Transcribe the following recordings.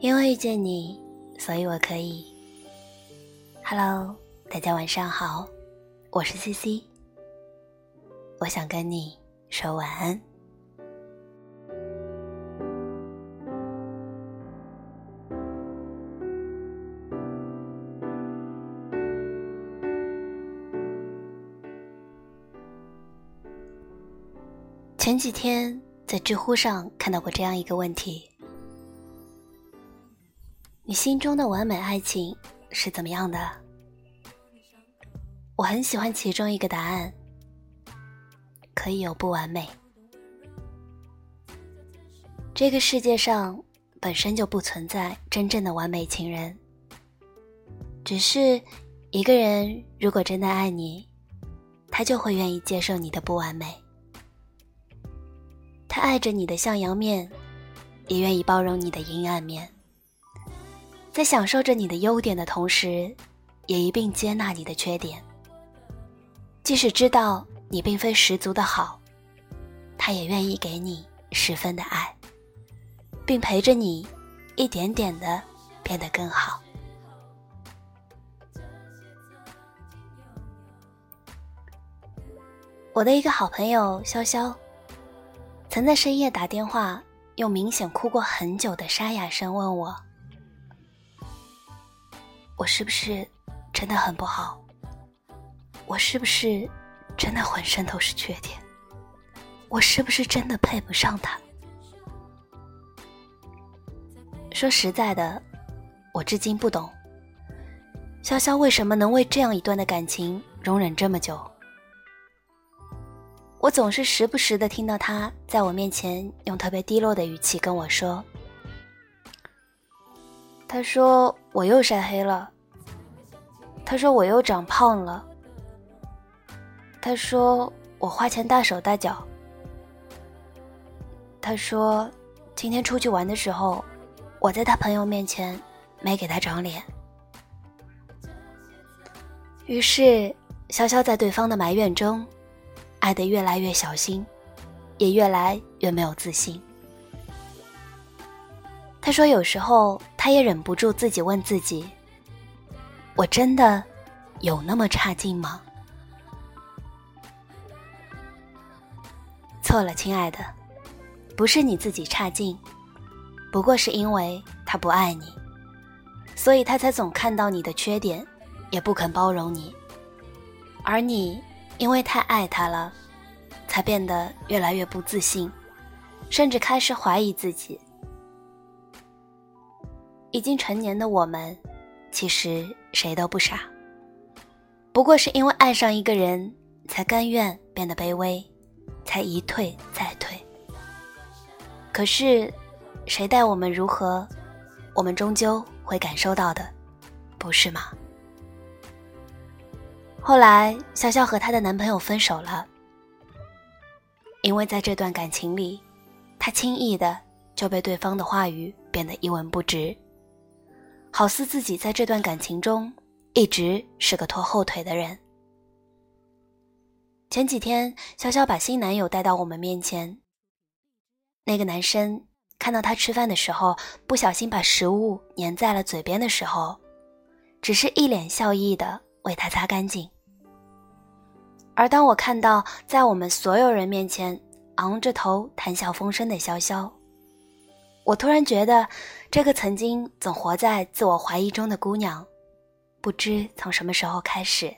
因为遇见你，所以我可以。Hello，大家晚上好，我是 CC，我想跟你说晚安。前几天在知乎上看到过这样一个问题：你心中的完美爱情是怎么样的？我很喜欢其中一个答案：可以有不完美。这个世界上本身就不存在真正的完美情人，只是一个人如果真的爱你，他就会愿意接受你的不完美。他爱着你的向阳面，也愿意包容你的阴暗面，在享受着你的优点的同时，也一并接纳你的缺点。即使知道你并非十足的好，他也愿意给你十分的爱，并陪着你一点点的变得更好。我的一个好朋友潇潇。曾在深夜打电话，用明显哭过很久的沙哑声问我：“我是不是真的很不好？我是不是真的浑身都是缺点？我是不是真的配不上他？”说实在的，我至今不懂，潇潇为什么能为这样一段的感情容忍这么久。我总是时不时的听到他在我面前用特别低落的语气跟我说：“他说我又晒黑了，他说我又长胖了，他说我花钱大手大脚，他说今天出去玩的时候，我在他朋友面前没给他长脸。”于是，潇潇在对方的埋怨中。爱得越来越小心，也越来越没有自信。他说：“有时候他也忍不住自己问自己：我真的有那么差劲吗？”错了，亲爱的，不是你自己差劲，不过是因为他不爱你，所以他才总看到你的缺点，也不肯包容你，而你。因为太爱他了，才变得越来越不自信，甚至开始怀疑自己。已经成年的我们，其实谁都不傻，不过是因为爱上一个人，才甘愿变得卑微，才一退再退。可是，谁待我们如何，我们终究会感受到的，不是吗？后来，潇潇和她的男朋友分手了，因为在这段感情里，她轻易的就被对方的话语变得一文不值，好似自己在这段感情中一直是个拖后腿的人。前几天，潇潇把新男友带到我们面前，那个男生看到她吃饭的时候不小心把食物粘在了嘴边的时候，只是一脸笑意的为她擦干净。而当我看到在我们所有人面前昂着头谈笑风生的潇潇，我突然觉得，这个曾经总活在自我怀疑中的姑娘，不知从什么时候开始，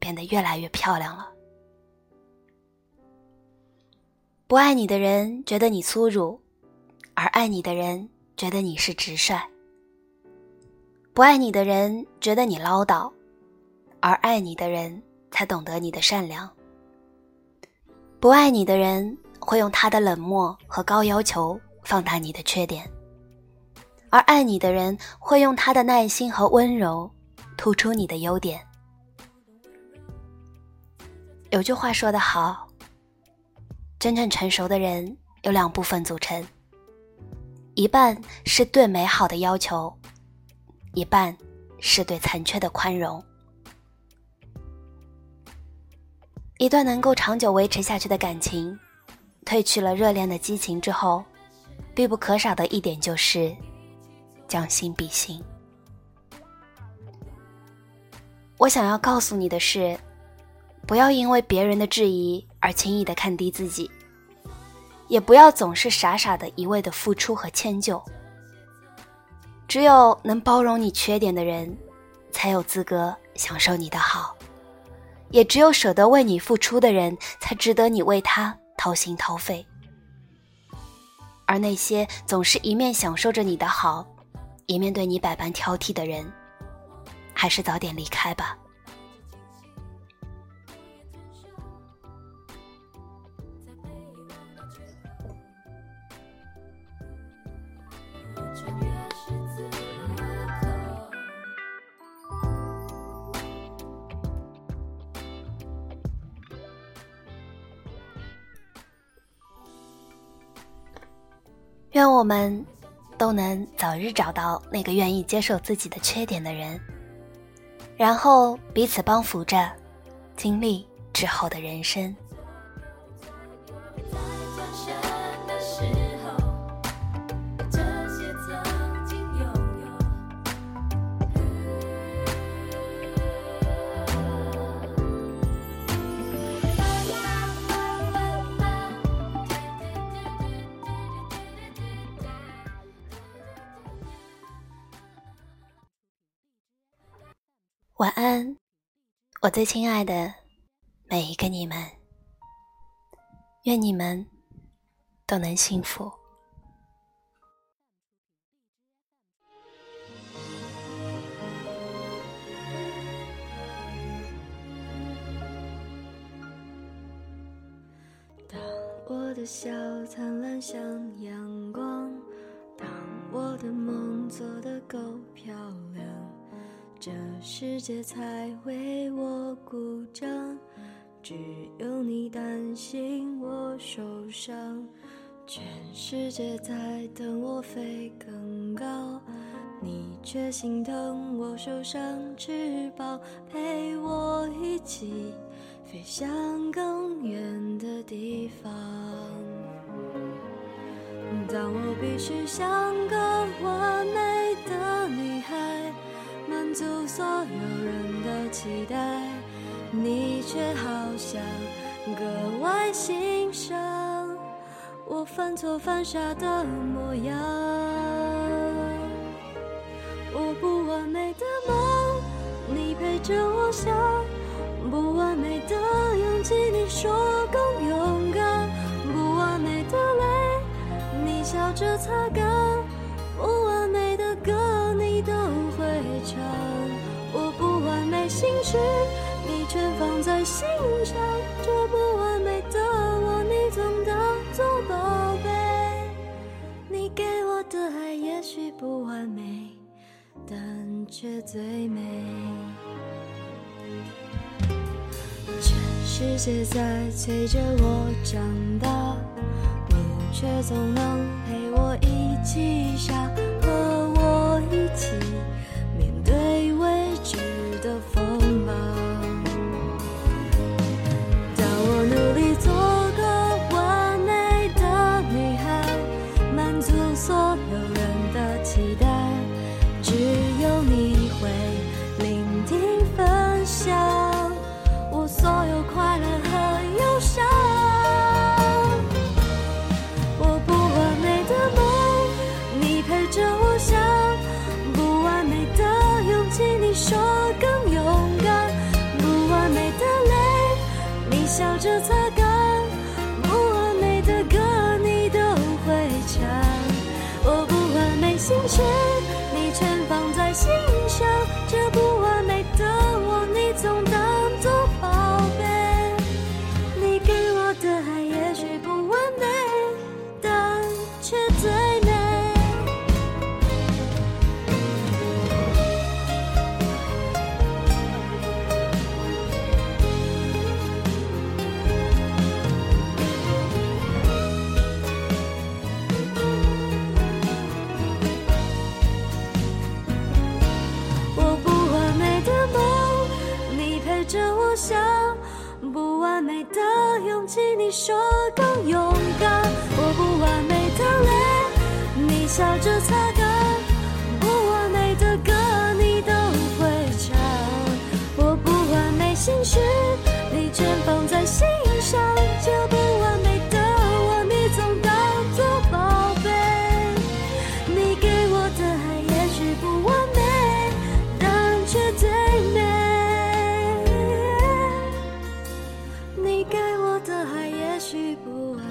变得越来越漂亮了。不爱你的人觉得你粗鲁，而爱你的人觉得你是直率；不爱你的人觉得你唠叨，而爱你的人。才懂得你的善良。不爱你的人会用他的冷漠和高要求放大你的缺点，而爱你的人会用他的耐心和温柔突出你的优点。有句话说得好，真正成熟的人有两部分组成，一半是对美好的要求，一半是对残缺的宽容。一段能够长久维持下去的感情，褪去了热恋的激情之后，必不可少的一点就是将心比心。我想要告诉你的是，不要因为别人的质疑而轻易的看低自己，也不要总是傻傻的一味的付出和迁就。只有能包容你缺点的人，才有资格享受你的好；也只有舍得为你付出的人，才值得你为他掏心掏肺。而那些总是一面享受着你的好，一面对你百般挑剔的人，还是早点离开吧。愿我们都能早日找到那个愿意接受自己的缺点的人，然后彼此帮扶着，经历之后的人生。晚安，我最亲爱的每一个你们。愿你们都能幸福。当我的笑灿烂像世界才为我鼓掌，只有你担心我受伤。全世界在等我飞更高，你却心疼我受伤翅膀，陪我一起飞向更远的地方。当我必须像个完美的女孩。满足所有人的期待，你却好像格外欣赏我犯错犯傻的模样。我不完美的梦，你陪着我想；不完美的勇气，你说更勇敢；不完美的泪，你笑着擦干；不心事，你全放在心上。这不完美的我，你总当作宝贝。你给我的爱也许不完美，但却最美。全世界在催着我长大，你却总能陪我一起傻，和我一起。前说许不完美，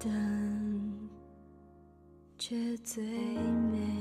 但却最美。